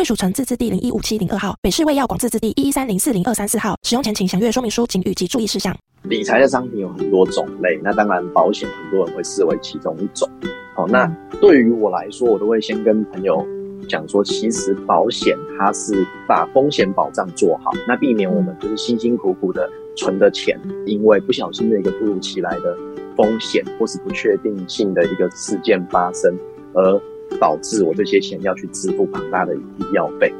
贵属城自治地零一五七零二号，北市卫药广自治地一一三零四零二三四号。使用前请详阅说明书、请语及注意事项。理财的商品有很多种类，那当然保险很多人会视为其中一种。好，那对于我来说，我都会先跟朋友讲说，其实保险它是把风险保障做好，那避免我们就是辛辛苦苦的存的钱，因为不小心的一个突如其来的风险或是不确定性的一个事件发生，而导致我这些钱要去支付庞大的医药费。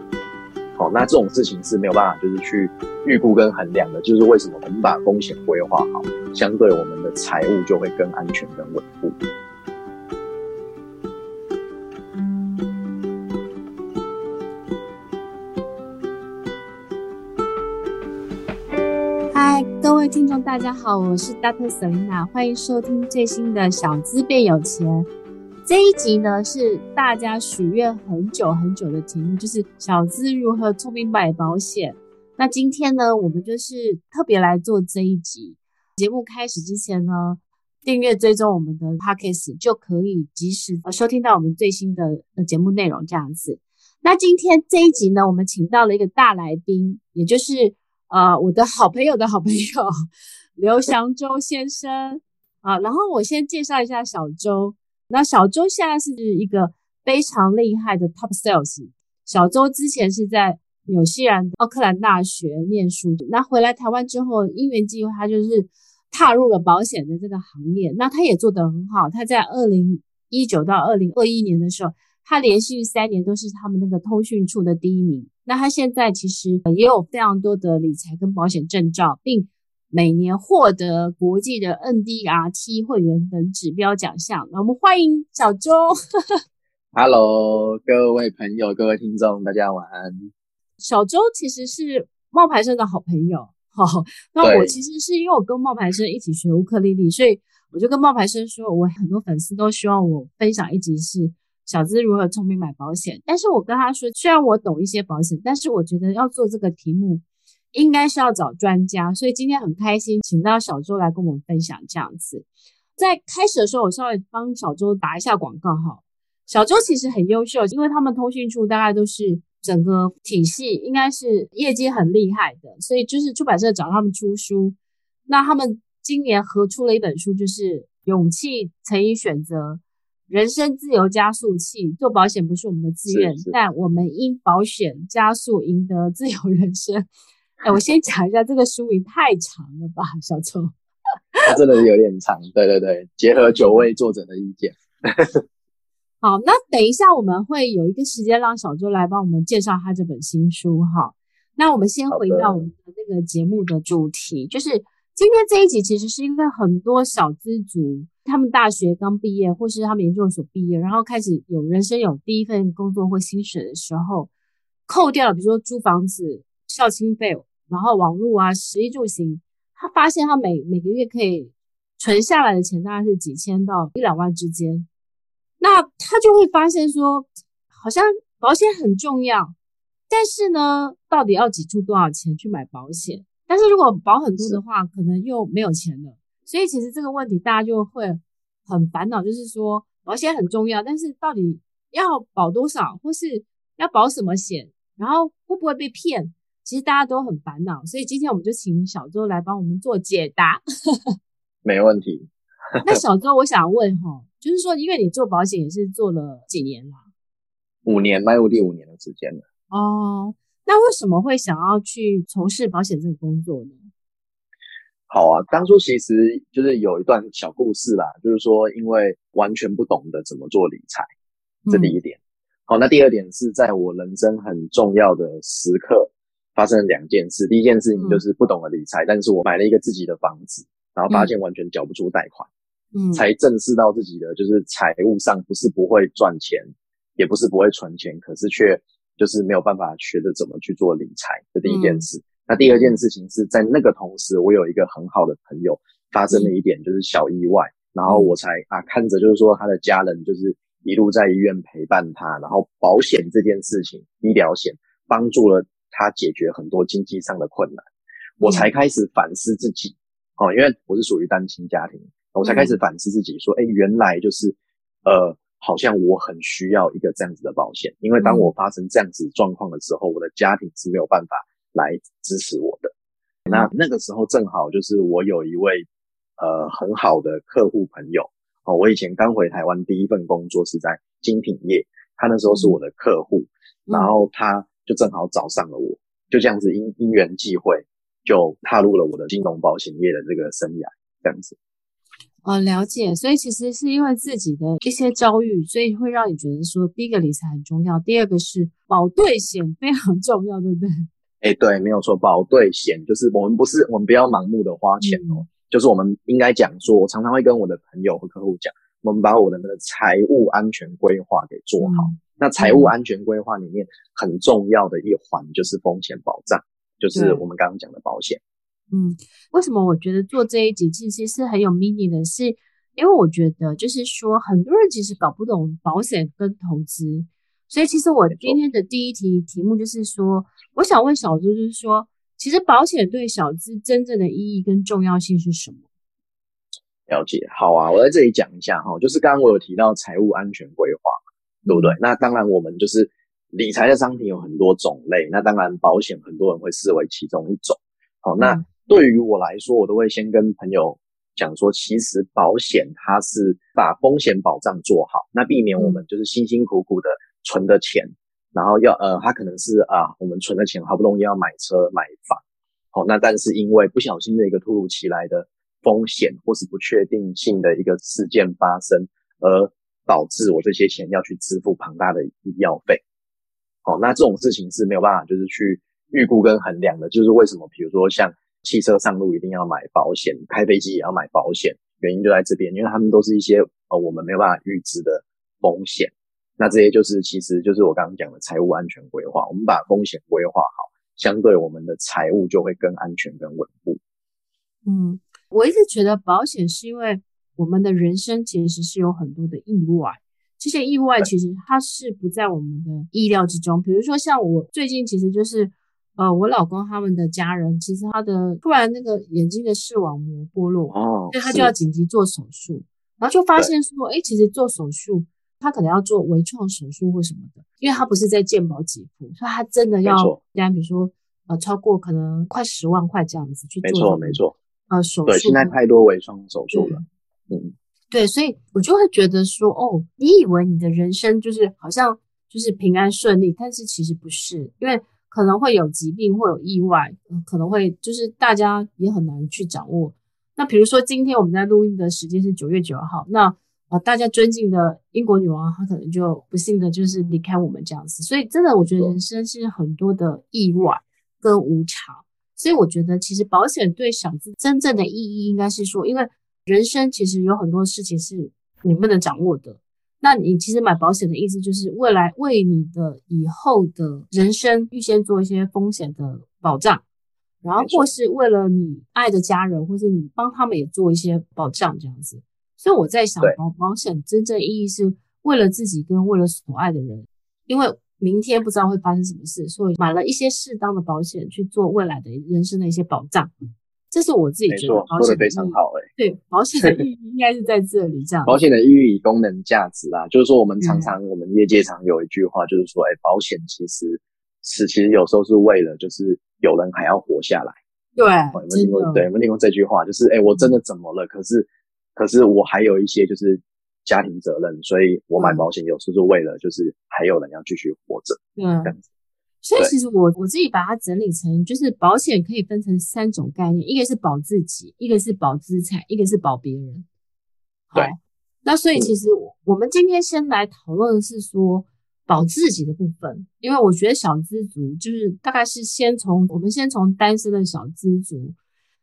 好，那这种事情是没有办法就是去预估跟衡量的。就是为什么我们把风险规划好，相对我们的财务就会更安全、更稳固。嗨，各位听众，大家好，我是 Dr. Selena，欢迎收听最新的小资变有钱。这一集呢，是大家许愿很久很久的题目，就是小资如何聪明买保险。那今天呢，我们就是特别来做这一集。节目开始之前呢，订阅追踪我们的 Podcast 就可以及时收听到我们最新的节目内容。这样子。那今天这一集呢，我们请到了一个大来宾，也就是呃我的好朋友的好朋友 刘祥洲先生啊。然后我先介绍一下小周。那小周现在是一个非常厉害的 top sales。小周之前是在纽西兰奥克兰大学念书的，那回来台湾之后，因缘际会，他就是踏入了保险的这个行业。那他也做得很好，他在二零一九到二零二一年的时候，他连续三年都是他们那个通讯处的第一名。那他现在其实也有非常多的理财跟保险证照，并每年获得国际的 NDRT 会员等指标奖项。那我们欢迎小周。Hello，各位朋友，各位听众，大家晚安。小周其实是冒牌生的好朋友。好，那我其实是因为我跟冒牌生一起学乌克丽丽，所以我就跟冒牌生说，我很多粉丝都希望我分享一集是小资如何聪明买保险。但是我跟他说，虽然我懂一些保险，但是我觉得要做这个题目。应该是要找专家，所以今天很开心，请到小周来跟我们分享这样子。在开始的时候，我稍微帮小周打一下广告哈。小周其实很优秀，因为他们通讯处大概都是整个体系应该是业绩很厉害的，所以就是出版社找他们出书。那他们今年合出了一本书，就是《勇气乘以选择：人生自由加速器》。做保险不是我们的自愿，但我们因保险加速赢得自由人生。哎，我先讲一下这个书名太长了吧，小周。它真的是有点长，对对对，结合九位作者的意见。好，那等一下我们会有一个时间让小周来帮我们介绍他这本新书哈。那我们先回到我们的那个节目的主题，就是今天这一集其实是因为很多小资族，他们大学刚毕业或是他们研究所毕业，然后开始有人生有第一份工作或薪水的时候，扣掉了比如说租房子、校庆费。然后网络啊，食衣住行，他发现他每每个月可以存下来的钱大概是几千到一两万之间，那他就会发现说，好像保险很重要，但是呢，到底要挤出多少钱去买保险？但是如果保很多的话，可能又没有钱了。所以其实这个问题大家就会很烦恼，就是说保险很重要，但是到底要保多少，或是要保什么险，然后会不会被骗？其实大家都很烦恼，所以今天我们就请小周来帮我们做解答。没问题。那小周，我想问哈，就是说，因为你做保险也是做了几年了？五年，迈入第五年的时间了。哦，那为什么会想要去从事保险这个工作呢？好啊，当初其实就是有一段小故事啦，就是说，因为完全不懂得怎么做理财，这第一点。嗯、好，那第二点是在我人生很重要的时刻。发生了两件事，第一件事情就是不懂得理财，嗯、但是我买了一个自己的房子，然后发现完全缴不出贷款，嗯，才正视到自己的就是财务上不是不会赚钱，也不是不会存钱，可是却就是没有办法学着怎么去做理财，这第一件事。嗯、那第二件事情是在那个同时，我有一个很好的朋友发生了一点就是小意外，嗯、然后我才啊看着就是说他的家人就是一路在医院陪伴他，然后保险这件事情，医疗险帮助了他解决很多经济上的困难，嗯、我才开始反思自己。哦，因为我是属于单亲家庭，我才开始反思自己说，哎、嗯，原来就是呃。好像我很需要一个这样子的保险，因为当我发生这样子状况的时候，我的家庭是没有办法来支持我的。那那个时候正好就是我有一位呃很好的客户朋友。哦，我以前刚回台湾，第一份工作是在精品业，他那时候是我的客户，然后他就正好找上了我，就这样子因因缘际会就踏入了我的金融保险业的这个生涯，这样子。哦，了解。所以其实是因为自己的一些遭遇，所以会让你觉得说，第一个理财很重要，第二个是保对险非常重要，对不对？哎，对，没有错，保对险就是我们不是我们不要盲目的花钱哦，嗯、就是我们应该讲说，我常常会跟我的朋友和客户讲，我们把我的那个财务安全规划给做好。嗯、那财务安全规划里面很重要的一环就是风险保障，就是我们刚刚讲的保险。嗯，为什么我觉得做这一集其实是很有 meaning 的是，是因为我觉得就是说很多人其实搞不懂保险跟投资，所以其实我今天的第一题题目就是说，我想问小资，就是说，其实保险对小资真正的意义跟重要性是什么？了解，好啊，我在这里讲一下哈，就是刚刚我有提到财务安全规划嘛，对不对？那当然我们就是理财的商品有很多种类，那当然保险很多人会视为其中一种，好，那。嗯对于我来说，我都会先跟朋友讲说，其实保险它是把风险保障做好，那避免我们就是辛辛苦苦的存的钱，然后要呃，它可能是啊，我们存的钱好不容易要买车买房，好，那但是因为不小心的一个突如其来的风险或是不确定性的一个事件发生，而导致我这些钱要去支付庞大的医药费，好，那这种事情是没有办法就是去预估跟衡量的，就是为什么，比如说像。汽车上路一定要买保险，开飞机也要买保险，原因就在这边，因为他们都是一些呃我们没有办法预知的风险。那这些就是其实就是我刚刚讲的财务安全规划，我们把风险规划好，相对我们的财务就会更安全、更稳固。嗯，我一直觉得保险是因为我们的人生其实是有很多的意外，这些意外其实它是不在我们的意料之中。比如说像我最近其实就是。呃，我老公他们的家人，其实他的突然那个眼睛的视网膜剥落，哦，所以他就要紧急做手术，然后就发现说，哎，其实做手术他可能要做微创手术或什么的，因为他不是在健保给付，所以他真的要，这样比如说呃超过可能快十万块这样子去做，没错没错，呃手术，对，现在太多微创手术了，对嗯，对，所以我就会觉得说，哦，你以为你的人生就是好像就是平安顺利，但是其实不是，因为。可能会有疾病，会有意外，呃，可能会就是大家也很难去掌握。那比如说今天我们在录音的时间是九月九号，那呃大家尊敬的英国女王她可能就不幸的就是离开我们这样子。所以真的，我觉得人生是很多的意外跟无常。所以我觉得其实保险对小资真正的意义应该是说，因为人生其实有很多事情是你不能掌握的。那你其实买保险的意思就是未来为你的以后的人生预先做一些风险的保障，然后或是为了你爱的家人，或是你帮他们也做一些保障这样子。所以我在想，保保险真正意义是为了自己跟为了所爱的人，因为明天不知道会发生什么事，所以买了一些适当的保险去做未来的人生的一些保障。这是我自己觉得保险说的非常好哎、欸，对，保险的意义 应该是在这里这样。保险的意义与功能价值啊，就是说我们常常、嗯、我们业界常有一句话，就是说，哎，保险其实是其实有时候是为了就是有人还要活下来。对，有没有听过？对，有没有听过这句话？就是哎，我真的怎么了？可是可是我还有一些就是家庭责任，所以我买保险有时候是为了就是还有人要继续活着，嗯，这样子。所以其实我我自己把它整理成，就是保险可以分成三种概念，一个是保自己，一个是保资产，一个是保别人。好，对那所以其实我们今天先来讨论的是说保自己的部分，因为我觉得小资族就是大概是先从我们先从单身的小资族，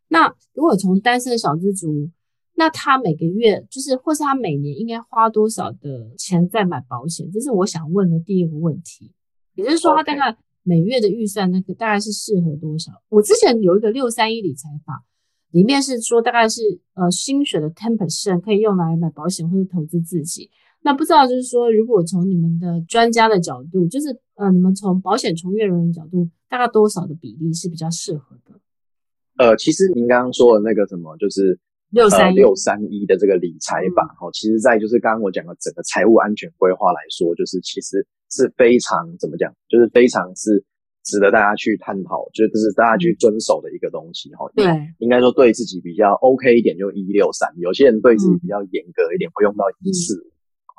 那如果从单身的小资族，那他每个月就是或是他每年应该花多少的钱在买保险？这是我想问的第一个问题。也就是说，他大概每月的预算那个大概是适合多少我之前有一个六三一理财法，里面是说大概是呃薪水的 ten percent 可以用来买保险或者投资自己。那不知道就是说，如果从你们的专家的角度，就是呃你们从保险从业人员角度，大概多少的比例是比较适合的？呃，其实您刚刚说的那个什么，就是六三六三一的这个理财法，哈、嗯，其实，在就是刚刚我讲的整个财务安全规划来说，就是其实是非常怎么讲，就是非常是值得大家去探讨，就是大家去遵守的一个东西，哈、嗯。对，应该说对自己比较 OK 一点就一六三，有些人对自己比较严格一点，会用到一四五。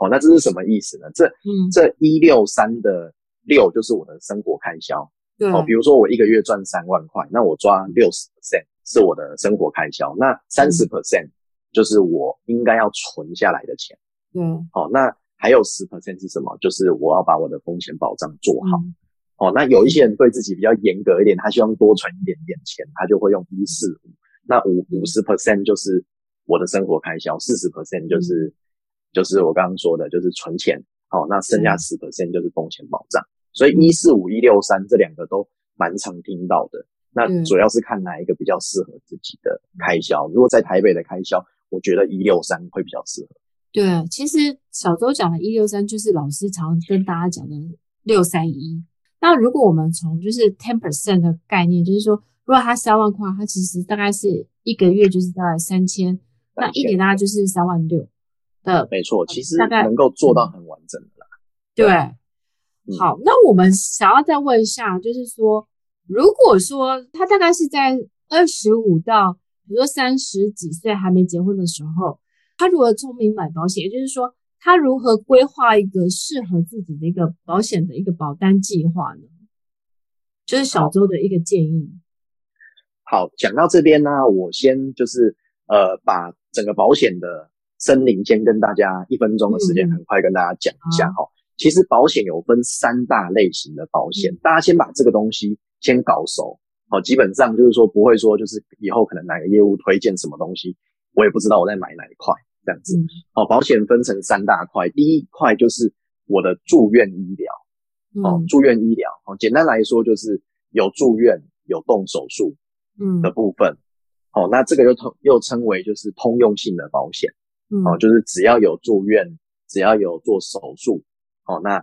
哦，那这是什么意思呢？这嗯，这一六三的六就是我的生活开销。对哦，比如说我一个月赚三万块，那我抓六十 percent 是我的生活开销，那三十 percent 就是我应该要存下来的钱。嗯，哦，那还有十 percent 是什么？就是我要把我的风险保障做好。嗯、哦，那有一些人对自己比较严格一点，他希望多存一点点钱，他就会用一四五。那五五十 percent 就是我的生活开销，四十 percent 就是、嗯、就是我刚刚说的，就是存钱。哦，那剩下十 percent 就是风险保障。所以一四五一六三这两个都蛮常听到的，那主要是看哪一个比较适合自己的开销。如果在台北的开销，我觉得一六三会比较适合。对，其实小周讲的一六三就是老师常跟大家讲的六三一。那如果我们从就是 ten percent 的概念，就是说，如果他三万块，他其实大概是一个月就是大概三千，那一年大概就是三万六的。没错，其实大概能够做到很完整的啦。对。对好，那我们想要再问一下，就是说，如果说他大概是在二十五到，比如说三十几岁还没结婚的时候，他如何聪明买保险？也就是说，他如何规划一个适合自己的一个保险的一个保单计划呢？就是小周的一个建议。好，讲到这边呢，我先就是呃，把整个保险的森林先跟大家一分钟的时间，很快跟大家讲一下哈。嗯其实保险有分三大类型的保险，大家先把这个东西先搞熟，好，基本上就是说不会说就是以后可能哪个业务推荐什么东西，我也不知道我在买哪一块这样子。好，保险分成三大块，第一块就是我的住院医疗，哦，住院医疗，哦，简单来说就是有住院有动手术，嗯的部分，哦，那这个又通又称为就是通用性的保险，哦，就是只要有住院，只要有做手术。哦，那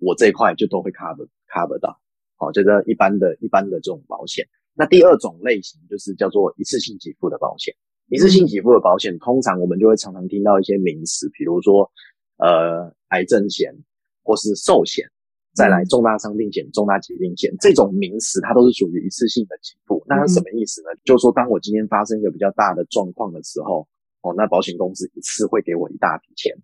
我这一块就都会 cover cover 到，好，就是一般的一般的这种保险。那第二种类型就是叫做一次性给付的保险。一次性给付的保险，通常我们就会常常听到一些名词，比如说呃癌症险或是寿险，再来重大伤病险、重大疾病险这种名词，它都是属于一次性的给付。那它什么意思呢？就是说，当我今天发生一个比较大的状况的时候，哦，那保险公司一次会给我一大笔钱。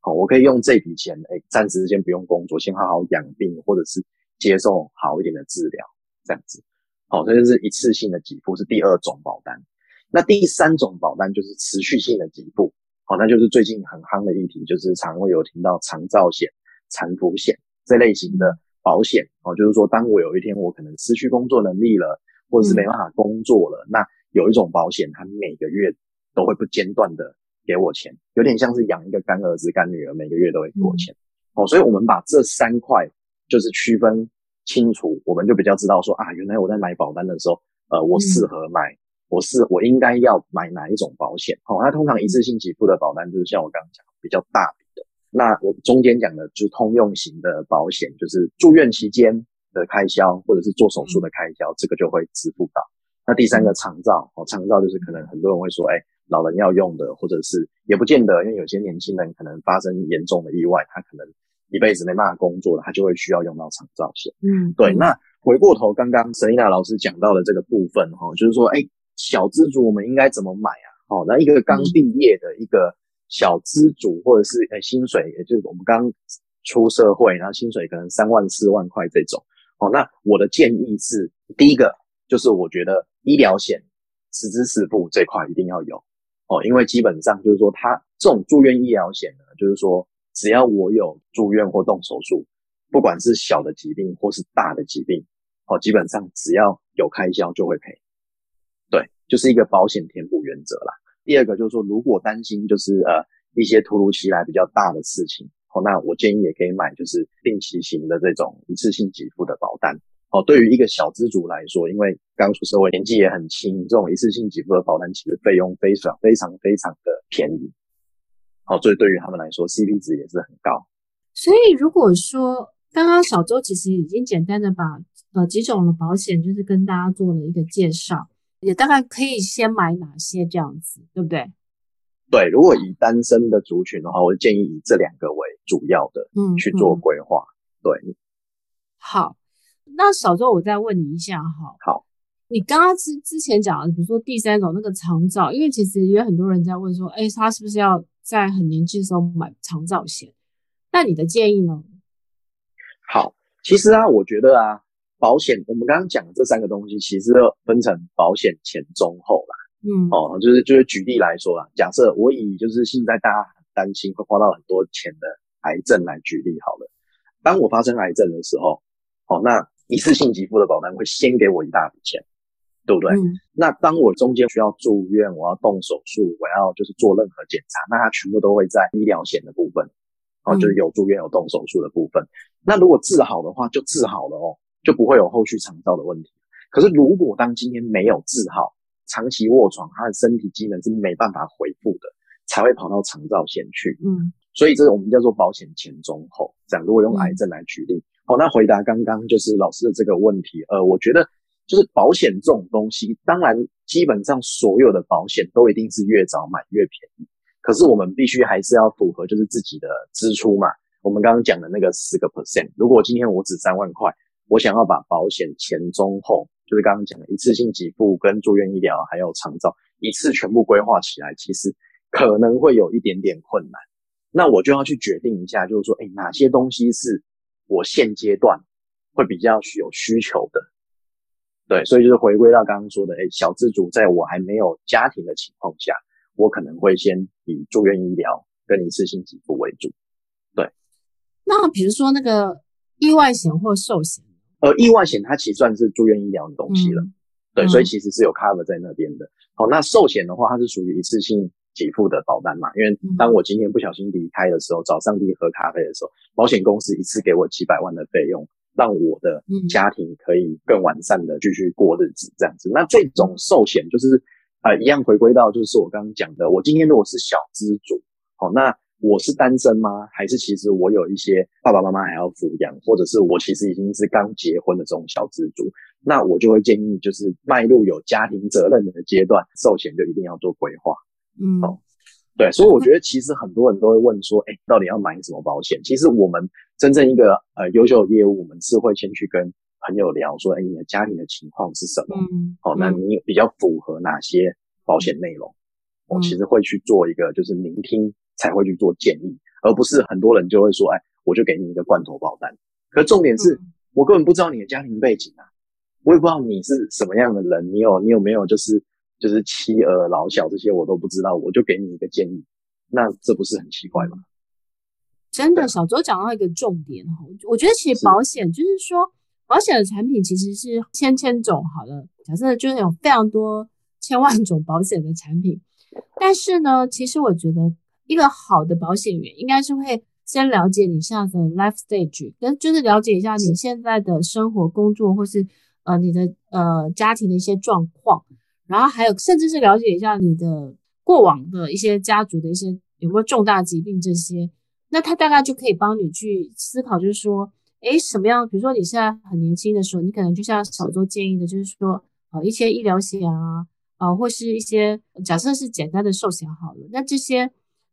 好，我可以用这笔钱，哎，暂时先不用工作，先好好养病，或者是接受好一点的治疗，这样子。好，这就是一次性的给付，是第二种保单。那第三种保单就是持续性的给付，好，那就是最近很夯的议题，就是常会有听到长照险、残服险这类型的保险。哦，就是说，当我有一天我可能失去工作能力了，或者是没办法工作了，嗯、那有一种保险，它每个月都会不间断的。给我钱，有点像是养一个干儿子、干女儿，每个月都会给我钱。哦，所以我们把这三块就是区分清楚，我们就比较知道说啊，原来我在买保单的时候，呃，我适合买，我是我应该要买哪一种保险？哦，那通常一次性给付的保单就是像我刚刚讲比较大笔的，那我中间讲的就是通用型的保险，就是住院期间的开销或者是做手术的开销，这个就会支付到。那第三个长照，哦，长照就是可能很多人会说，哎。老人要用的，或者是也不见得，因为有些年轻人可能发生严重的意外，他可能一辈子没办法工作了，他就会需要用到长照险。嗯，对。那回过头，刚刚 Selina 老师讲到的这个部分，哈，就是说，哎，小资族我们应该怎么买啊？哦，那一个刚毕业的一个小资族，或者是呃薪水，也就是我们刚出社会，然后薪水可能三万四万块这种，哦，那我的建议是，第一个就是我觉得医疗险实支实付这块一定要有。哦，因为基本上就是说，他这种住院医疗险呢，就是说，只要我有住院或动手术，不管是小的疾病或是大的疾病，哦，基本上只要有开销就会赔。就是一个保险填补原则啦。第二个就是说，如果担心就是呃一些突如其来比较大的事情，哦，那我建议也可以买就是定期型的这种一次性给付的保单。哦，对于一个小资族来说，因为刚出社会，年纪也很轻，这种一次性给付的保单其实费用非常非常非常的便宜。哦，所以对于他们来说，CP 值也是很高。所以如果说刚刚小周其实已经简单的把呃几种的保险就是跟大家做了一个介绍，也大概可以先买哪些这样子，对不对？对，如果以单身的族群的话，我建议以这两个为主要的，嗯，去做规划。嗯、对，好。那小周，我再问你一下哈。好，你刚刚之之前讲的，比如说第三种那个长照，因为其实也有很多人在问说，哎，他是不是要在很年轻的时候买长照险？那你的建议呢？好，其实啊，我觉得啊，保险我们刚刚讲的这三个东西，其实分成保险前、中、后啦。嗯，哦，就是就是举例来说啦，假设我以就是现在大家很担心会花到很多钱的癌症来举例好了，当我发生癌症的时候，哦，那一次性给付的保单会先给我一大笔钱，对不对？嗯、那当我中间需要住院，我要动手术，我要就是做任何检查，那它全部都会在医疗险的部分，哦，就是有住院有动手术的部分。嗯、那如果治好的话，就治好了哦，就不会有后续肠道的问题。可是如果当今天没有治好，长期卧床，他的身体机能是没办法恢复的，才会跑到肠道先去。嗯，所以这个我们叫做保险前中后。这样，如果用癌症来举例。嗯好，那回答刚刚就是老师的这个问题，呃，我觉得就是保险这种东西，当然基本上所有的保险都一定是越早买越便宜，可是我们必须还是要符合就是自己的支出嘛。我们刚刚讲的那个十个 percent，如果今天我只三万块，我想要把保险前中后，就是刚刚讲的一次性给付跟住院医疗还有长照一次全部规划起来，其实可能会有一点点困难。那我就要去决定一下，就是说，哎，哪些东西是我现阶段会比较有需求的，对，所以就是回归到刚刚说的，哎，小资主在我还没有家庭的情况下，我可能会先以住院医疗跟一次性给付为主。对，那比如说那个意外险或寿险，呃，意外险它其实算是住院医疗的东西了，嗯、对，所以其实是有 cover 在那边的。好、那寿险的话，它是属于一次性。给付的保单嘛，因为当我今天不小心离开的时候，找上帝喝咖啡的时候，保险公司一次给我几百万的费用，让我的家庭可以更完善的继续过日子，这样子。那这种寿险就是呃一样回归到就是我刚刚讲的，我今天如果是小资主，好，那我是单身吗？还是其实我有一些爸爸妈妈还要抚养，或者是我其实已经是刚结婚的这种小资族，那我就会建议就是迈入有家庭责任的阶段，寿险就一定要做规划。嗯，哦，对，所以我觉得其实很多人都会问说，哎，到底要买什么保险？其实我们真正一个呃优秀的业务，我们是会先去跟朋友聊说，哎，你的家庭的情况是什么？嗯，好，那你比较符合哪些保险内容？我、嗯、其实会去做一个就是聆听，才会去做建议，而不是很多人就会说，哎，我就给你一个罐头保单。可重点是、嗯、我根本不知道你的家庭背景啊，我也不知道你是什么样的人，你有你有没有就是。就是妻儿老小这些我都不知道，我就给你一个建议，那这不是很奇怪吗？真的，小周讲到一个重点哈，我觉得其实保险就是说，保险的产品其实是千千种好了，假设就是有非常多千万种保险的产品，但是呢，其实我觉得一个好的保险员应该是会先了解你现在的 life stage，跟就是了解一下你现在的生活、工作或是呃你的呃家庭的一些状况。然后还有，甚至是了解一下你的过往的一些家族的一些有没有重大疾病这些，那他大概就可以帮你去思考，就是说，诶，什么样？比如说你现在很年轻的时候，你可能就像小周建议的，就是说，呃，一些医疗险啊，呃，或是一些假设是简单的寿险好了，那这些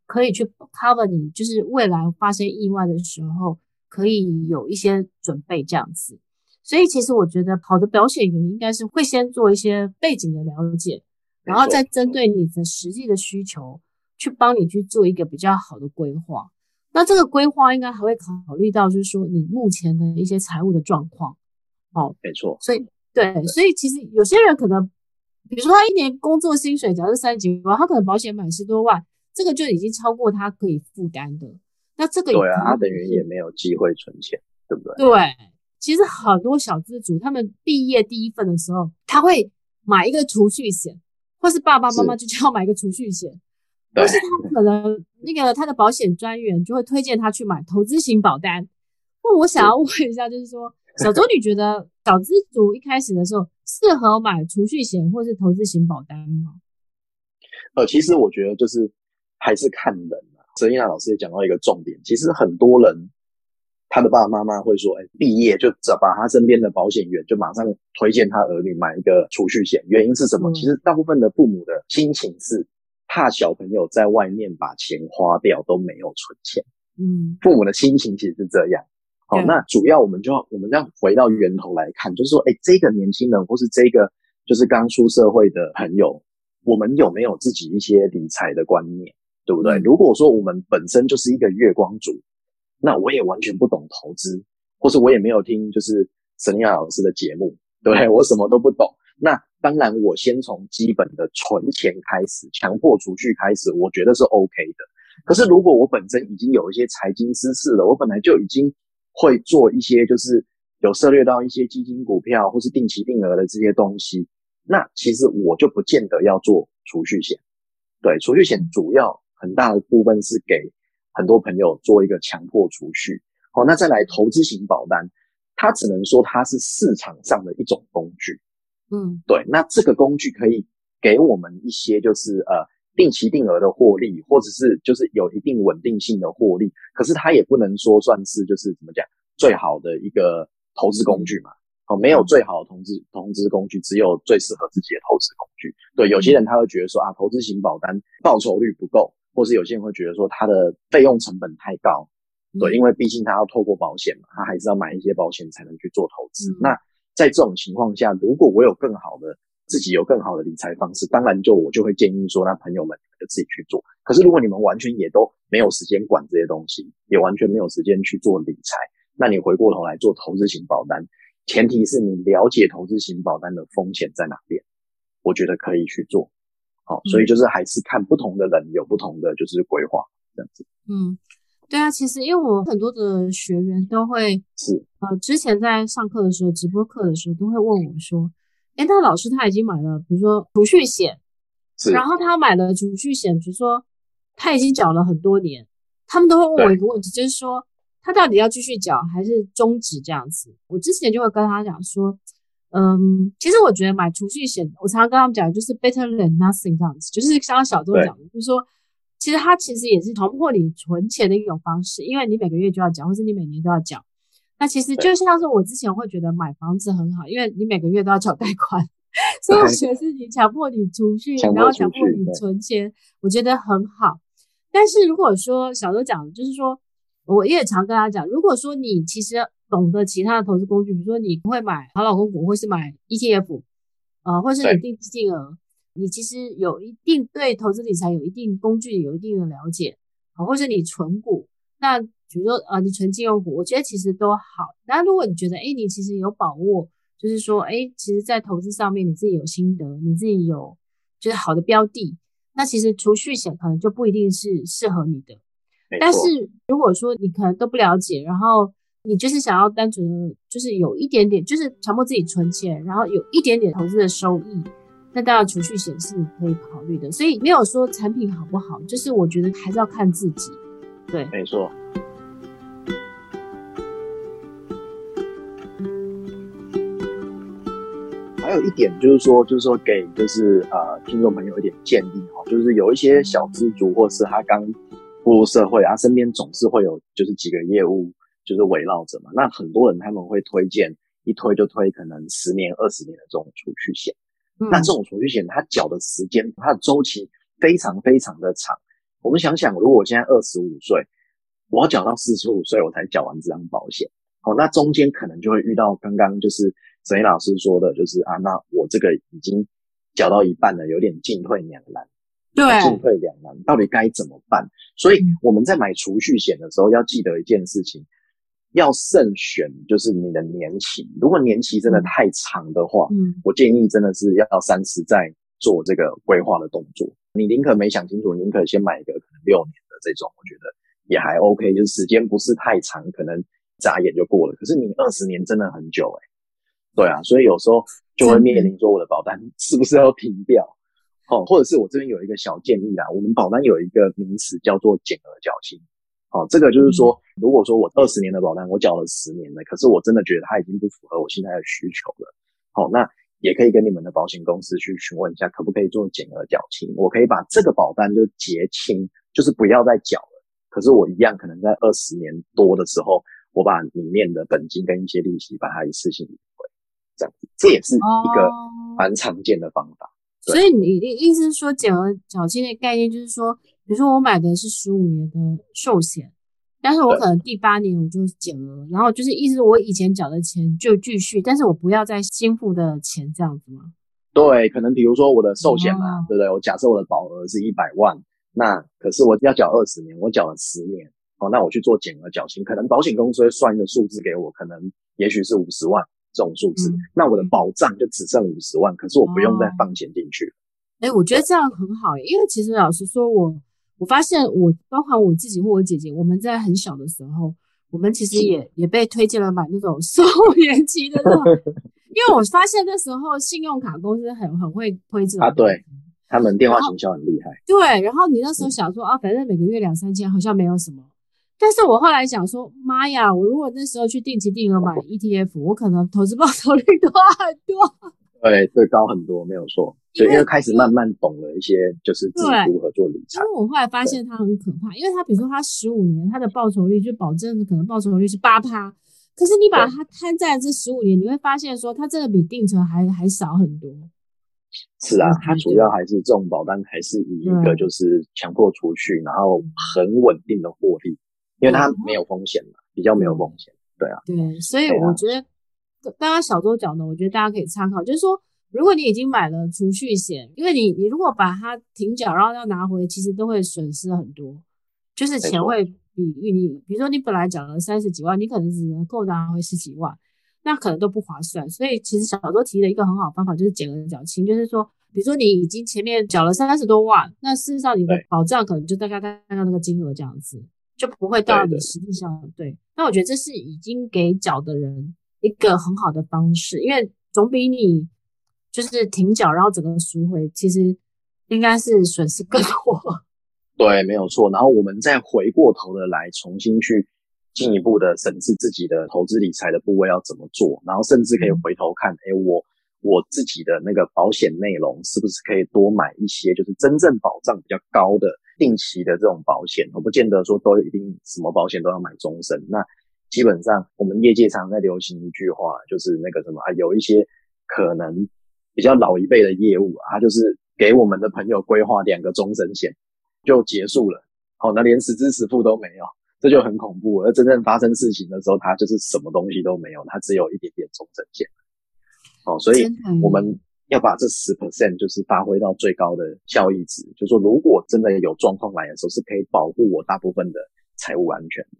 可以去 cover 你，就是未来发生意外的时候，可以有一些准备这样子。所以其实我觉得，好的保险员应该是会先做一些背景的了解，然后再针对你的实际的需求，去帮你去做一个比较好的规划。那这个规划应该还会考虑到，就是说你目前的一些财务的状况。哦，没错。所以对，所以其实有些人可能，比如说他一年工作薪水假设三十几万，他可能保险买十多万，这个就已经超过他可以负担的。那这个对啊，他等于也没有机会存钱，对不对？对。其实很多小资族，他们毕业第一份的时候，他会买一个储蓄险，或是爸爸妈妈就叫买一个储蓄险。但是他可能那个他的保险专员就会推荐他去买投资型保单。那我想要问一下，就是说，小周，你觉得小资族一开始的时候适合买储蓄险或是投资型保单吗？呃，其实我觉得就是还是看人啊。泽丽娜老师也讲到一个重点，其实很多人他的爸爸妈妈会说，哎，毕业就找把他身边的保险员就马上推荐他儿女买一个储蓄险，原因是什么？嗯、其实大部分的父母的心情是怕小朋友在外面把钱花掉都没有存钱。嗯，父母的心情其实是这样。好，那主要我们就要我们要回到源头来看，就是说，哎，这个年轻人或是这个就是刚出社会的朋友。我们有没有自己一些理财的观念，对不对？如果说我们本身就是一个月光族，那我也完全不懂投资，或是我也没有听就是沈亚老师的节目，对不对？我什么都不懂。那当然，我先从基本的存钱开始，强迫储蓄开始，我觉得是 OK 的。可是如果我本身已经有一些财经知识了，我本来就已经会做一些，就是有涉猎到一些基金、股票或是定期定额的这些东西。那其实我就不见得要做储蓄险，对，储蓄险主要很大的部分是给很多朋友做一个强迫储蓄。好，那再来投资型保单，它只能说它是市场上的一种工具，嗯，对。那这个工具可以给我们一些就是呃定期定额的获利，或者是就是有一定稳定性的获利。可是它也不能说算是就是怎么讲最好的一个投资工具嘛。哦，没有最好的投资投资工具，只有最适合自己的投资工具。对，有些人他会觉得说啊，投资型保单报酬率不够，或是有些人会觉得说它的费用成本太高。对，因为毕竟他要透过保险嘛，他还是要买一些保险才能去做投资。嗯、那在这种情况下，如果我有更好的自己有更好的理财方式，当然就我就会建议说，那朋友们就自己去做。可是如果你们完全也都没有时间管这些东西，也完全没有时间去做理财，那你回过头来做投资型保单。前提是你了解投资型保单的风险在哪边，我觉得可以去做。好，所以就是还是看不同的人有不同的就是规划这样子。嗯，对啊，其实因为我很多的学员都会是呃，之前在上课的时候，直播课的时候都会问我说，哎，那老师他已经买了，比如说储蓄险，是，然后他买了储蓄险，比如说他已经缴了很多年，他们都会问我一个问题，就是说。他到底要继续缴还是终止这样子？我之前就会跟他讲说，嗯，其实我觉得买储蓄险，我常常跟他们讲，就是 better than nothing 这样子，就是像小周讲的，就是说，其实它其实也是强迫你存钱的一种方式，因为你每个月就要缴，或是你每年都要缴。那其实就像是我之前会觉得买房子很好，因为你每个月都要缴贷款，所以我觉得是你强迫你储蓄，然后强迫你存钱，我觉得很好。但是如果说小周讲的，就是说。我也常跟他讲，如果说你其实懂得其他的投资工具，比如说你不会买好老公股，或是买 ETF，呃，或是你定期定额，你其实有一定对投资理财有一定工具，有一定的了解，啊，或是你存股，那比如说呃，你存金融股，我觉得其实都好。那如果你觉得，哎，你其实有把握，就是说，哎，其实在投资上面你自己有心得，你自己有就是好的标的，那其实储蓄险可能就不一定是适合你的。但是如果说你可能都不了解，然后你就是想要单纯的，就是有一点点，就是强迫自己存钱，然后有一点点投资的收益，那当然储蓄险是你可以考虑的。所以没有说产品好不好，就是我觉得还是要看自己。对，没错。还有一点就是说，就是说给就是呃听众朋友一点建议哈，就是有一些小资族或是他刚。步入社会啊，身边总是会有就是几个业务就是围绕着嘛。那很多人他们会推荐，一推就推可能十年、二十年的这种储蓄险。嗯、那这种储蓄险，它缴的时间，它的周期非常非常的长。我们想想，如果我现在二十五岁，我要缴到四十五岁我才缴完这张保险，哦，那中间可能就会遇到刚刚就是沈老师说的，就是啊，那我这个已经缴到一半了，有点进退两难。对，进退两难，到底该怎么办？所以我们在买储蓄险的时候，要记得一件事情，要慎选，就是你的年期。如果年期真的太长的话，嗯，我建议真的是要三十再做这个规划的动作。你宁可没想清楚，宁可先买一个可能六年的这种，我觉得也还 OK，就是时间不是太长，可能眨眼就过了。可是你二十年真的很久诶、欸、对啊，所以有时候就会面临说，我的保单 是不是要停掉？哦，或者是我这边有一个小建议啊，我们保单有一个名词叫做减额缴清。哦，这个就是说，如果说我二十年的保单我缴了十年了，可是我真的觉得它已经不符合我现在的需求了。好，那也可以跟你们的保险公司去询问一下，可不可以做减额缴清？我可以把这个保单就结清，就是不要再缴了。可是我一样可能在二十年多的时候，我把里面的本金跟一些利息把它一次性领回，这样子，这也是一个蛮常见的方法。哦、所以你的意思是说，减额缴清的概念就是说。比如说我买的是十五年的寿险，但是我可能第八年我就减额，然后就是意思我以前缴的钱就继续，但是我不要再新付的钱这样子吗？对，可能比如说我的寿险嘛，哦、对不对？我假设我的保额是一百万，那可是我要缴二十年，我缴了十年，哦，那我去做减额缴清，可能保险公司会算一个数字给我，可能也许是五十万这种数字，嗯、那我的保障就只剩五十万，可是我不用再放钱进去。哎、哦，我觉得这样很好，因为其实老实说我。我发现我包括我自己或我姐姐，我们在很小的时候，我们其实也也被推荐了买那种寿年期的那种，因为我发现那时候信用卡公司很很会推这种啊，对，他们电话营销很厉害。对，然后你那时候想说啊，反正每个月两三千好像没有什么，但是我后来想说，妈呀，我如果那时候去定期定额买 ETF，我可能投资报酬率多很多。对，对，高很多，没有错。所以因为开始慢慢懂了一些，就是自己如何做理财。因为我后来发现它很可怕，因为它比如说它十五年，它的报酬率就保证可能报酬率是八趴，可是你把它摊在这十五年，你会发现说它真的比定存还还少很多。是啊，它主要还是这种保单，还是以一个就是强迫储蓄，然后很稳定的获利，因为它没有风险嘛，比较没有风险。对啊，对，所以我觉得。刚刚小周讲的，我觉得大家可以参考，就是说，如果你已经买了储蓄险，因为你你如果把它停缴，然后要拿回，其实都会损失很多，就是钱会比预你，比如说你本来缴了三十几万，你可能只能够拿回十几万，那可能都不划算。所以其实小周提的一个很好的方法就是减额缴清，就是说，比如说你已经前面缴了三十多万，那事实上你的保障可能就大概大概那个金额这样子，就不会到你实际上对，对。那我觉得这是已经给缴的人。一个很好的方式，因为总比你就是停缴，然后整个赎回，其实应该是损失更多。对，没有错。然后我们再回过头的来重新去进一步的审视自己的投资理财的部位要怎么做，然后甚至可以回头看，哎、嗯，我我自己的那个保险内容是不是可以多买一些，就是真正保障比较高的定期的这种保险，我不见得说都一定什么保险都要买终身。那基本上，我们业界常在流行一句话，就是那个什么啊，有一些可能比较老一辈的业务啊，他就是给我们的朋友规划两个终身险就结束了，好，那连实支实付都没有，这就很恐怖。而真正发生事情的时候，他就是什么东西都没有，他只有一点点终身险。哦，所以我们要把这十 percent 就是发挥到最高的效益值，就是说如果真的有状况来的时候，是可以保护我大部分的财务安全的。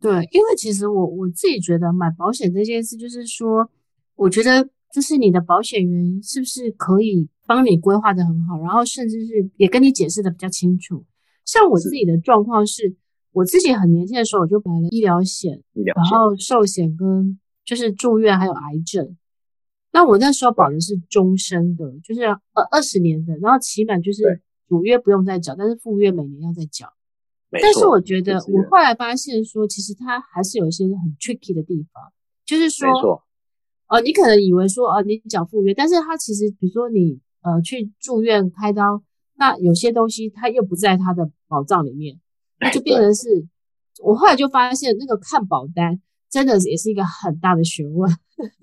对，因为其实我我自己觉得买保险这件事，就是说，我觉得就是你的保险员是不是可以帮你规划的很好，然后甚至是也跟你解释的比较清楚。像我自己的状况是，是我自己很年轻的时候我就买了医疗险，医疗险然后寿险跟就是住院还有癌症。那我那时候保的是终身的，就是呃二十年的，然后起码就是主月不用再缴，但是副月每年要再缴。但是我觉得，我后来发现说，其实它还是有一些很 tricky 的地方，就是说，哦，你可能以为说，哦，你缴附约，但是他其实，比如说你呃去住院开刀，那有些东西他又不在他的保障里面，那就变成是，我后来就发现那个看保单真的也是一个很大的学问。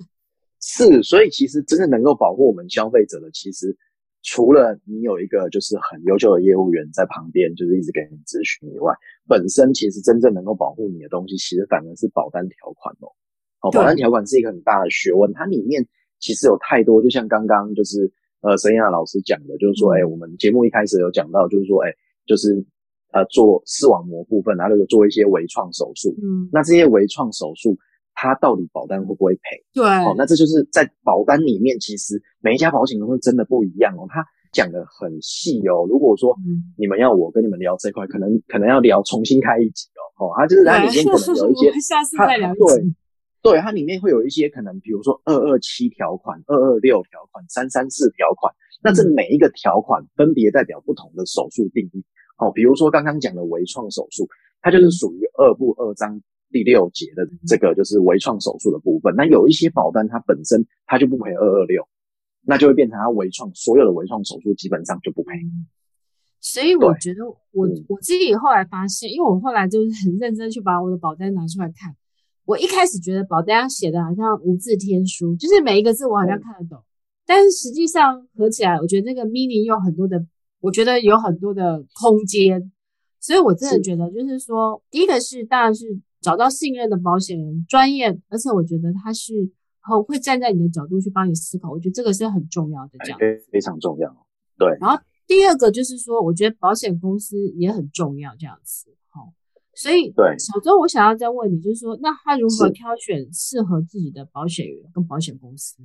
是，所以其实真正能够保护我们消费者的，其实。除了你有一个就是很优秀的业务员在旁边，就是一直给你咨询以外，本身其实真正能够保护你的东西，其实反而是保单条款哦。好，保单条款是一个很大的学问，它里面其实有太多，就像刚刚就是呃沈亚老师讲的，就是说，哎、嗯，我们节目一开始有讲到，就是说，哎，就是呃做视网膜部分，然后有做一些微创手术，嗯，那这些微创手术。它到底保单会不会赔？对，哦，那这就是在保单里面，其实每一家保险公司真的不一样哦。它讲的很细哦。如果说你们要我跟你们聊这块，可能可能要聊重新开一集哦。哦，它就是它里面可能有一些，下次再聊一集。对，它里面会有一些可能，比如说二二七条款、二二六条款、三三四条款，那这每一个条款分别代表不同的手术定义。哦，比如说刚刚讲的微创手术，它就是属于二部二章第六节的这个就是微创手术的部分。那有一些保单它本身它就不赔二二六，那就会变成它微创所有的微创手术基本上就不赔。所以我觉得我我自己后来发现，因为我后来就是很认真去把我的保单拿出来看。我一开始觉得保单写的好像无字天书，就是每一个字我好像看得懂，但是实际上合起来，我觉得那个 meaning 有很多的。我觉得有很多的空间，所以我真的觉得，就是说，是第一个是当然是找到信任的保险人，专业，而且我觉得他是很会站在你的角度去帮你思考，我觉得这个是很重要的，这样非非常重要。对。然后第二个就是说，我觉得保险公司也很重要，这样子。好，所以对小周，我想要再问你，就是说，那他如何挑选适合自己的保险员跟保险公司？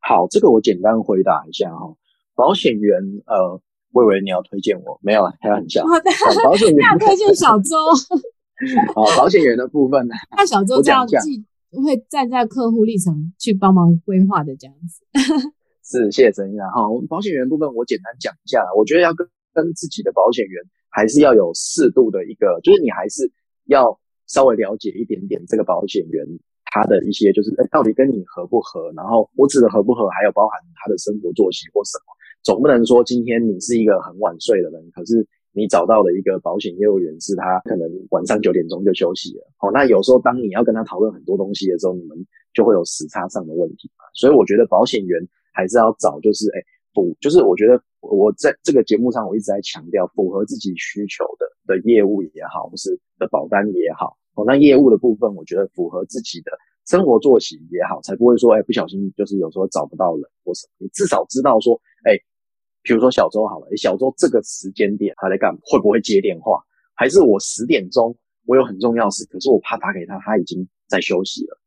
好，这个我简单回答一下哈，保险员呃。我以为你要推荐我，没有啊，开玩笑。保险员要推荐小周。好，保险员的部分呢？那小周这样子会站在客户立场去帮忙规划的这样子。是，谢谢陈医生哈。我们保险员部分我简单讲一下，我觉得要跟跟自己的保险员还是要有适度的一个，就是你还是要稍微了解一点点这个保险员他的一些，就是哎，到底跟你合不合？然后我指的合不合，还有包含他的生活作息或什么。总不能说今天你是一个很晚睡的人，可是你找到了一个保险业务员，是他可能晚上九点钟就休息了。哦，那有时候当你要跟他讨论很多东西的时候，你们就会有时差上的问题嘛。所以我觉得保险员还是要找，就是哎，符，就是我觉得我在这个节目上我一直在强调，符合自己需求的的业务也好，或是的保单也好。哦，那业务的部分，我觉得符合自己的生活作息也好，才不会说哎不小心就是有时候找不到人或什么。你至少知道说，哎。比如说小周好了，小周这个时间点他在干嘛？会不会接电话？还是我十点钟我有很重要事，可是我怕打给他，他已经在休息了，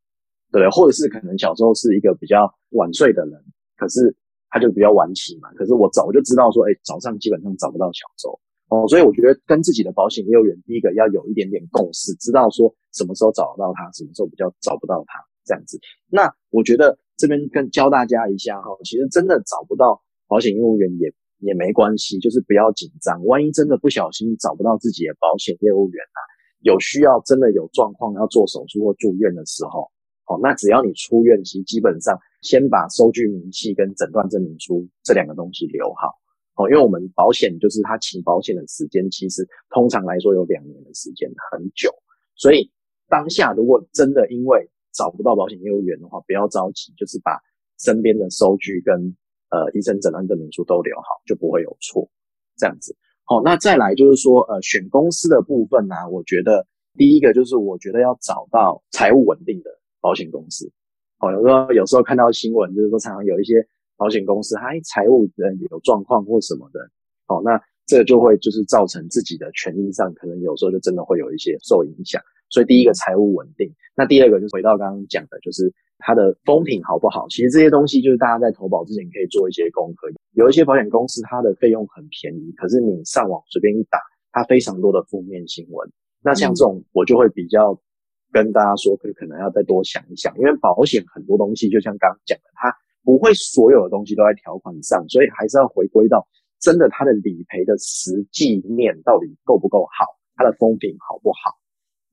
对？或者是可能小周是一个比较晚睡的人，可是他就比较晚起嘛。可是我早就知道说，哎，早上基本上找不到小周哦，所以我觉得跟自己的保险业务员第一个要有一点点共识，知道说什么时候找得到他，什么时候比较找不到他这样子。那我觉得这边跟教大家一下哈，其实真的找不到。保险业务员也也没关系，就是不要紧张。万一真的不小心找不到自己的保险业务员啊，有需要真的有状况要做手术或住院的时候，哦，那只要你出院，其实基本上先把收据明细跟诊断证明书这两个东西留好哦，因为我们保险就是他请保险的时间，其实通常来说有两年的时间，很久。所以当下如果真的因为找不到保险业务员的话，不要着急，就是把身边的收据跟呃，医生诊断证明书都留好，就不会有错。这样子，好，那再来就是说，呃，选公司的部分呢，啊，我觉得第一个就是我觉得要找到财务稳定的保险公司。好，有时候有时候看到新闻，就是说常常有一些保险公司，它财务的有状况或什么的，好，那这就会就是造成自己的权益上可能有时候就真的会有一些受影响。所以第一个财务稳定，那第二个就回到刚刚讲的，就是它的风评好不好？其实这些东西就是大家在投保之前可以做一些功课。有一些保险公司它的费用很便宜，可是你上网随便一打，它非常多的负面新闻。那像这种我就会比较跟大家说，可可能要再多想一想，因为保险很多东西就像刚刚讲的，它不会所有的东西都在条款上，所以还是要回归到真的它的理赔的实际面到底够不够好，它的风评好不好。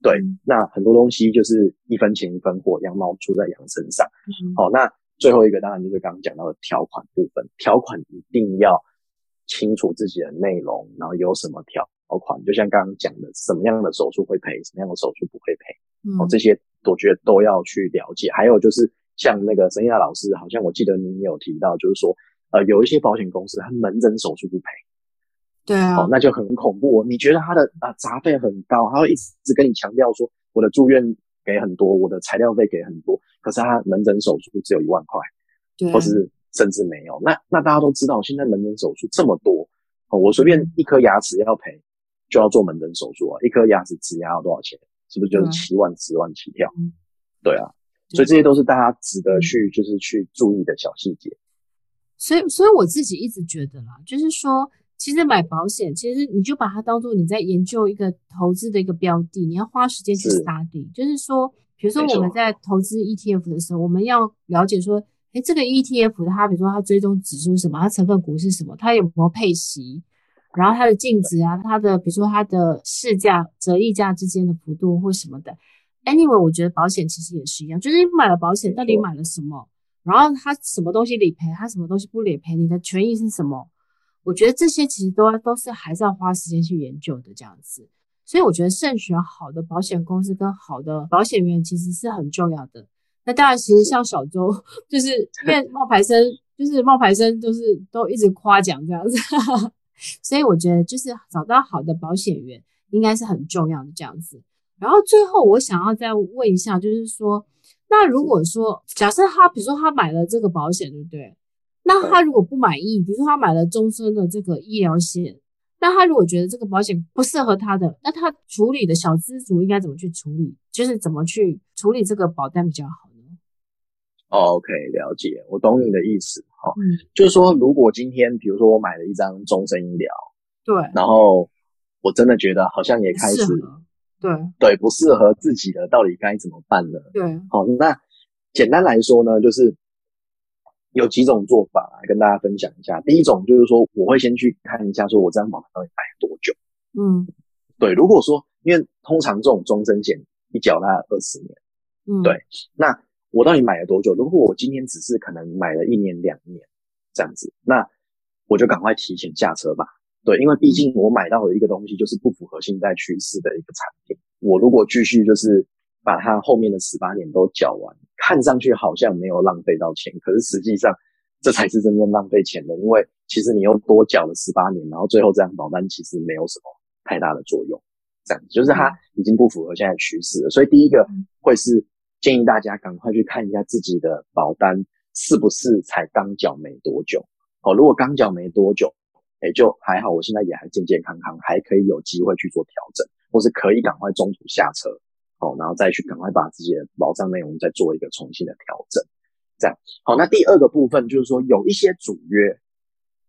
对，那很多东西就是一分钱一分货，羊毛出在羊身上。嗯、好，那最后一个当然就是刚刚讲到的条款部分，条款一定要清楚自己的内容，然后有什么条款，就像刚刚讲的，什么样的手术会赔，什么样的手术不会赔。嗯，哦，这些我觉得都要去了解。还有就是像那个沈亚老师，好像我记得您有提到，就是说，呃，有一些保险公司它门诊手术不赔。对啊，哦，那就很恐怖哦。你觉得他的啊杂费很高，他会一直跟你强调说，我的住院给很多，我的材料费给很多，可是他门诊手术只有一万块，对，或是甚至没有。那那大家都知道，现在门诊手术这么多，哦，我随便一颗牙齿要赔，就要做门诊手术啊。一颗牙齿植牙要多少钱？是不是就是七万、十万起跳？嗯，对啊，所以这些都是大家值得去就是去注意的小细节。所以，所以我自己一直觉得啦，就是说。其实买保险，其实你就把它当做你在研究一个投资的一个标的，你要花时间去 study。就是说，比如说我们在投资 ETF 的时候，我们要了解说，哎，这个 ETF 它比如说它追踪指数什么，它成分股是什么，它有没有配息，然后它的净值啊，它的比如说它的市价折溢价之间的幅度或什么的。Anyway，我觉得保险其实也是一样，就是你买了保险，到底买了什么？然后它什么东西理赔，它什么东西不理赔，你的权益是什么？我觉得这些其实都都是还是要花时间去研究的这样子。所以我觉得慎选好的保险公司跟好的保险员其实是很重要的。那当然，其实像小周，就是因为冒牌生，就是冒牌生，都是都一直夸奖这样子。所以我觉得就是找到好的保险员应该是很重要的这样子。然后最后我想要再问一下，就是说，那如果说假设他，比如说他买了这个保险，对不对？那他如果不满意，比如说他买了终身的这个医疗险，那他如果觉得这个保险不适合他的，那他处理的小资族应该怎么去处理？就是怎么去处理这个保单比较好呢？哦，OK，了解，我懂你的意思。嗯，就是说，如果今天比如说我买了一张终身医疗，对，然后我真的觉得好像也开始。对对，不适合自己的到底该怎么办呢？对，好，那简单来说呢，就是有几种做法来跟大家分享一下。第一种就是说，我会先去看一下，说我这张保单到底买了多久。嗯，对，如果说因为通常这种终身险一缴大概二十年，嗯，对，那我到底买了多久？如果我今天只是可能买了一年两年这样子，那我就赶快提前下车吧。对，因为毕竟我买到的一个东西就是不符合现在趋势的一个产品。我如果继续就是把它后面的十八年都缴完，看上去好像没有浪费到钱，可是实际上这才是真正浪费钱的。因为其实你又多缴了十八年，然后最后这张保单其实没有什么太大的作用。这样子就是它已经不符合现在趋势了。所以第一个会是建议大家赶快去看一下自己的保单是不是才刚缴没多久。哦，如果刚缴没多久。也就还好，我现在也还健健康康，还可以有机会去做调整，或是可以赶快中途下车，哦，然后再去赶快把自己的保障内容再做一个重新的调整，这样好。那第二个部分就是说，有一些主约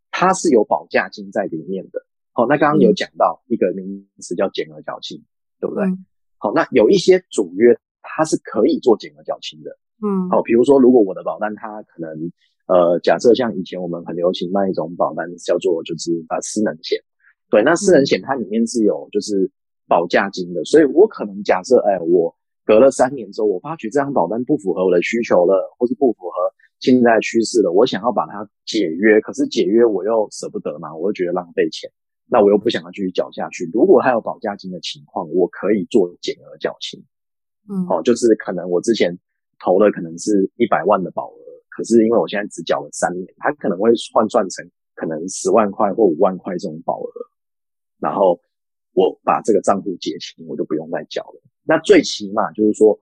它是有保价金在里面的，好，那刚刚有讲到一个名词叫减额缴清，对不对？好，那有一些主约它是可以做减额缴清的，嗯，好，比如说如果我的保单它可能。呃，假设像以前我们很流行卖一种保单，叫做就是啊私人险，对，那私人险它里面是有就是保价金的，所以我可能假设，哎，我隔了三年之后，我发觉这张保单不符合我的需求了，或是不符合现在趋势了，我想要把它解约，可是解约我又舍不得嘛，我又觉得浪费钱，那我又不想要继续缴下去。如果还有保价金的情况，我可以做减额缴清，嗯，哦，就是可能我之前投了可能是一百万的保额。可是因为我现在只缴了三年，它可能会换算成可能十万块或五万块这种保额，然后我把这个账户结清，我就不用再缴了。那最起码就是说，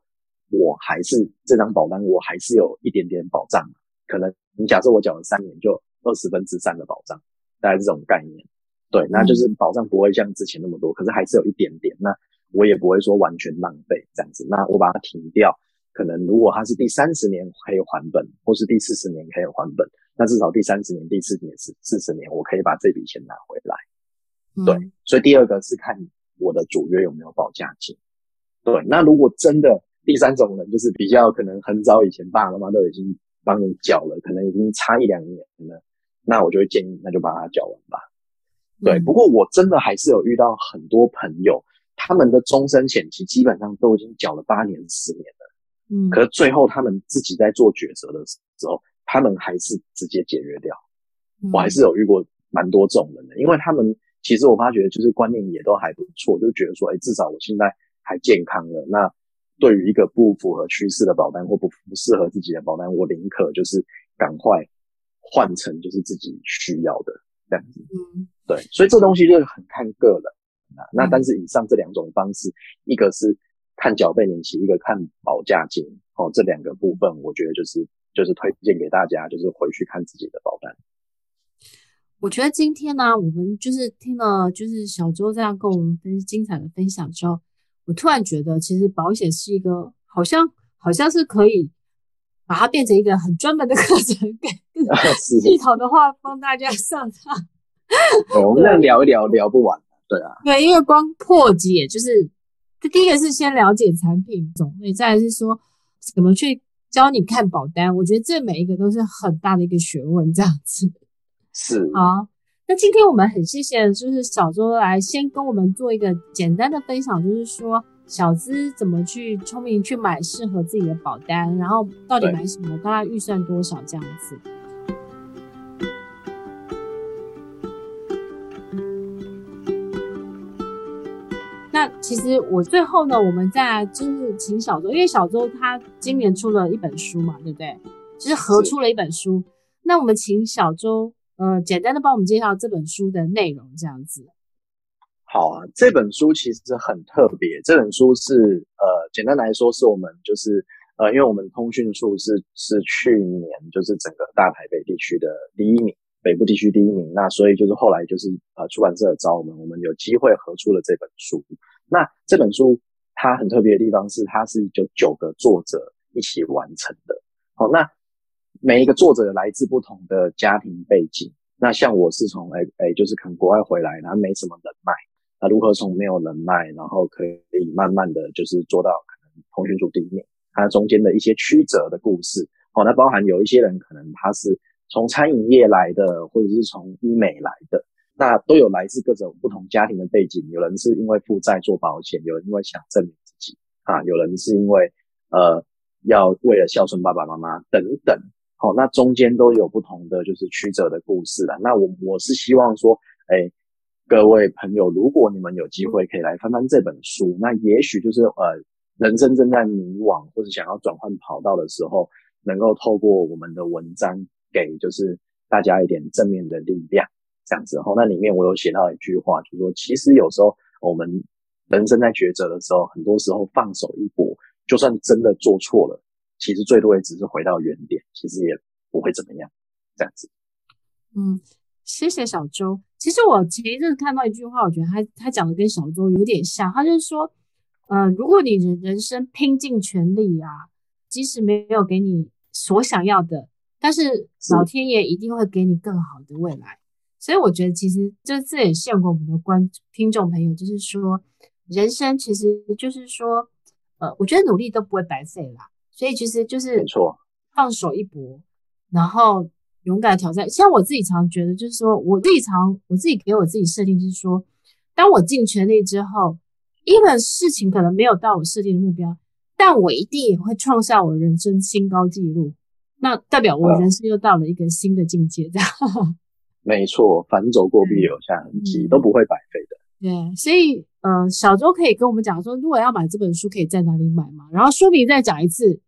我还是这张保单，我还是有一点点保障。可能你假设我缴了三年，就二十分之三的保障，大概是这种概念。对，那就是保障不会像之前那么多，可是还是有一点点。那我也不会说完全浪费这样子。那我把它停掉。可能如果它是第三十年可以还本，或是第四十年可以还本，那至少第三十年、第四年、四四十年，我可以把这笔钱拿回来。嗯、对，所以第二个是看我的主约有没有保价金。对，那如果真的第三种人就是比较可能很早以前爸爸妈妈都已经帮你缴了，可能已经差一两年了，那我就会建议那就把它缴完吧。对，嗯、不过我真的还是有遇到很多朋友，他们的终身险期基本上都已经缴了八年、十年了。嗯，可是最后他们自己在做抉择的时候，他们还是直接解约掉。嗯、我还是有遇过蛮多这种人的，因为他们其实我发觉就是观念也都还不错，就觉得说，哎，至少我现在还健康了。那对于一个不符合趋势的保单或不不适合自己的保单，我宁可就是赶快换成就是自己需要的这样子。嗯，对，所以这东西就是很看个人。那但是以上这两种方式，一个是。看缴费年期，一个看保价金，哦，这两个部分，我觉得就是就是推荐给大家，就是回去看自己的保单。我觉得今天呢、啊，我们就是听了就是小周这样跟我们分精彩的分享之后，我突然觉得，其实保险是一个好像好像是可以把它变成一个很专门的课程，给系统的话帮大家上上。我们这样聊一聊聊不完，对啊，对，因为光破解就是。第一个是先了解产品种类，再来是说怎么去教你看保单，我觉得这每一个都是很大的一个学问，这样子。是。好，那今天我们很谢谢，就是小周来先跟我们做一个简单的分享，就是说小资怎么去聪明去买适合自己的保单，然后到底买什么，大概预算多少这样子。那其实我最后呢，我们在就是请小周，因为小周他今年出了一本书嘛，对不对？就是合出了一本书。那我们请小周，呃，简单的帮我们介绍这本书的内容，这样子。好啊，这本书其实很特别。这本书是呃，简单来说，是我们就是呃，因为我们通讯处是是去年就是整个大台北地区的第一名。北部地区第一名，那所以就是后来就是呃出版社找我们，我们有机会合出了这本书。那这本书它很特别的地方是，它是就九个作者一起完成的。好，那每一个作者来自不同的家庭背景。那像我是从哎哎就是可能国外回来，然后没什么人脉，那如何从没有人脉，然后可以慢慢的就是做到可能通讯组第一名，它中间的一些曲折的故事。好，那包含有一些人可能他是。从餐饮业来的，或者是从医美来的，那都有来自各种不同家庭的背景。有人是因为负债做保险，有人因为想证明自己啊，有人是因为呃要为了孝顺爸爸妈妈等等。好、那中间都有不同的就是曲折的故事了。那我我是希望说，哎，各位朋友，如果你们有机会可以来翻翻这本书，那也许就是呃人生正在迷惘或者想要转换跑道的时候，能够透过我们的文章。给就是大家一点正面的力量，这样子后。那里面我有写到一句话，就是说，其实有时候我们人生在抉择的时候，很多时候放手一搏，就算真的做错了，其实最多也只是回到原点，其实也不会怎么样，这样子。嗯，谢谢小周。其实我前一阵看到一句话，我觉得他他讲的跟小周有点像，他就是说，呃，如果你人人生拼尽全力啊，即使没有给你所想要的。但是老天爷一定会给你更好的未来，所以我觉得其实这这也献给我们的观听众朋友，就是说人生其实就是说，呃，我觉得努力都不会白费啦，所以其实就是没错，放手一搏，然后勇敢挑战。像我自己常觉得，就是说我自己常我自己给我自己设定，就是说，当我尽全力之后，一本事情可能没有到我设定的目标，但我一定也会创下我人生新高纪录。那代表我人生又到了一个新的境界，这样。嗯、没错，凡走过必留下痕迹，嗯、都不会白费的。对，所以，呃，小周可以跟我们讲说，如果要买这本书，可以在哪里买吗？然后书名再讲一次。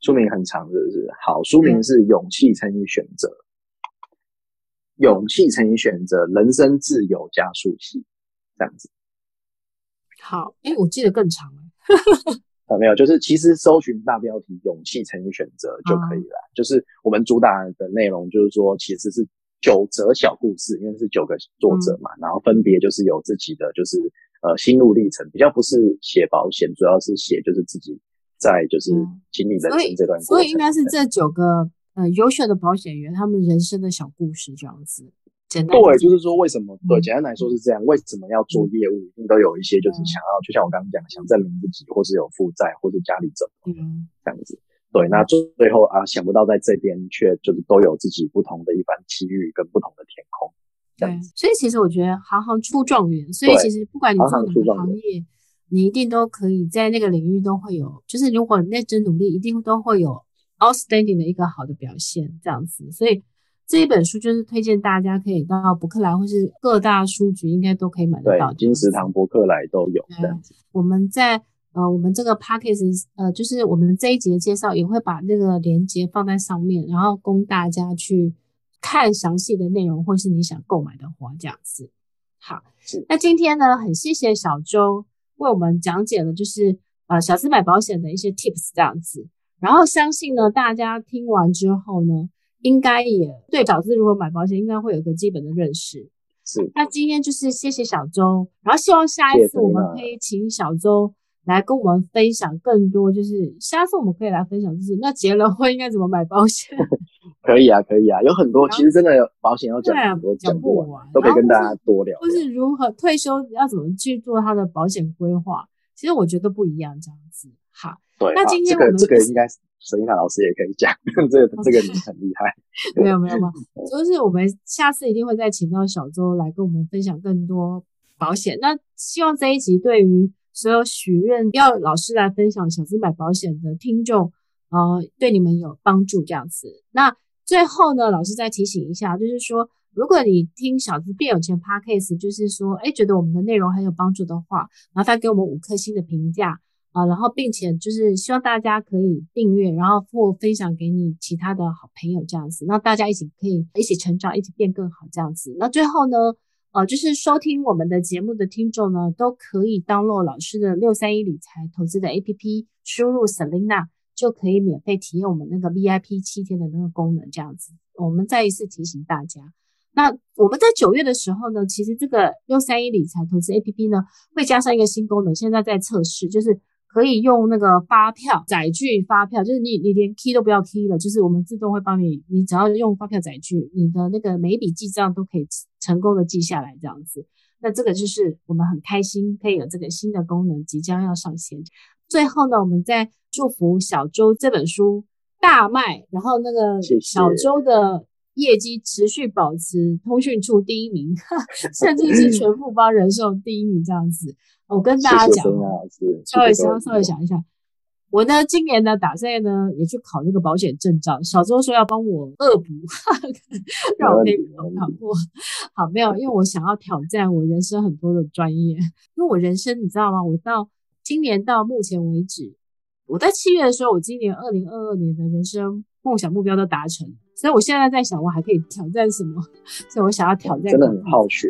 书名很长，是不是？好，书名是《勇气乘以选择》，勇气乘以选择，人生自由加速器，这样子。好，哎，我记得更长了。没有，就是其实搜寻大标题“勇气乘以选择”就可以了。啊、就是我们主打的内容，就是说其实是九则小故事，因为是九个作者嘛，嗯、然后分别就是有自己的就是呃心路历程，比较不是写保险，主要是写就是自己在就是经历人生这段过程、嗯所。所以应该是这九个呃优秀的保险员他们人生的小故事这样子。对，就是说为什么？对，简单来说是这样。为什么要做业务？一定都有一些就是想要，就像我刚刚讲，想证明自己，或是有负债，或是家里怎么这样子。对，那最最后啊，想不到在这边却就是都有自己不同的一番机遇跟不同的天空。对，所以其实我觉得行行出状元，所以其实不管你做哪个行业，你一定都可以在那个领域都会有，就是如果认真努力，一定都会有 outstanding 的一个好的表现，这样子。所以。这一本书就是推荐大家可以到博客来或是各大书局，应该都可以买得到。金石堂、博客来都有。这样子。我们在呃，我们这个 podcast 呃，就是我们这一集的介绍也会把那个链接放在上面，然后供大家去看详细的内容，或是你想购买的话，这样子。好，是那今天呢，很谢谢小周为我们讲解了，就是呃，小资买保险的一些 tips 这样子。然后相信呢，大家听完之后呢。应该也对小资如何买保险，应该会有一个基本的认识。是。那今天就是谢谢小周，然后希望下一次我们可以请小周来跟我们分享更多，就是下次我们可以来分享，就是那结了婚应该怎么买保险？可以啊，可以啊，有很多，其实真的保险要讲很多，讲不完，都可以跟大家多聊。或是如何退休要怎么去做他的保险规划？其实我觉得不一样，这样子。好。对，那今天我们、这个这个应该 Selina 老师也可以讲，这个这个你很厉害。没有没有没有，就是我们下次一定会再请到小周来跟我们分享更多保险。那希望这一集对于所有许愿要老师来分享小资买保险的听众，呃，对你们有帮助这样子。那最后呢，老师再提醒一下，就是说，如果你听小资变有钱 Podcast，就是说，哎，觉得我们的内容很有帮助的话，麻烦给我们五颗星的评价啊，然后并且就是希望大家可以订阅，然后或分享给你其他的好朋友这样子，那大家一起可以一起成长，一起变更好这样子。那最后呢，呃，就是收听我们的节目的听众呢，都可以登录老师的六三一理财投资的 APP，输入 Selina 就可以免费体验我们那个 VIP 七天的那个功能，这样子。我们再一次提醒大家，那我们在九月的时候呢，其实这个六三一理财投资 APP 呢，会加上一个新功能，现在在测试，就是。可以用那个发票载具发票，就是你你连 key 都不要 key 了，就是我们自动会帮你，你只要用发票载具，你的那个每一笔记账都可以成功的记下来这样子。那这个就是我们很开心可以有这个新的功能即将要上线。最后呢，我们再祝福小周这本书大卖，然后那个小周的业绩持续保持通讯处第一名，甚至是全富邦人寿第一名这样子。我跟大家讲，稍微稍稍微想一下，我呢今年呢打算呢也去考那个保险证照。小周说要帮我恶补，让我可以考考过。好，没有，因为我想要挑战我人生很多的专业。因为我人生你知道吗？我到今年到目前为止，我在七月的时候，我今年二零二二年的人生梦想目标都达成，所以我现在在想，我还可以挑战什么？所以我想要挑战，真的很好学。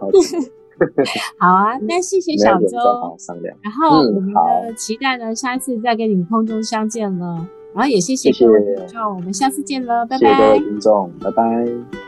好 好啊，那谢谢小周。然后我们的期待呢，下一次再跟你们空中相见了。然后也谢谢各位听众，我们下次见了，拜拜。谢谢各位听众，拜拜。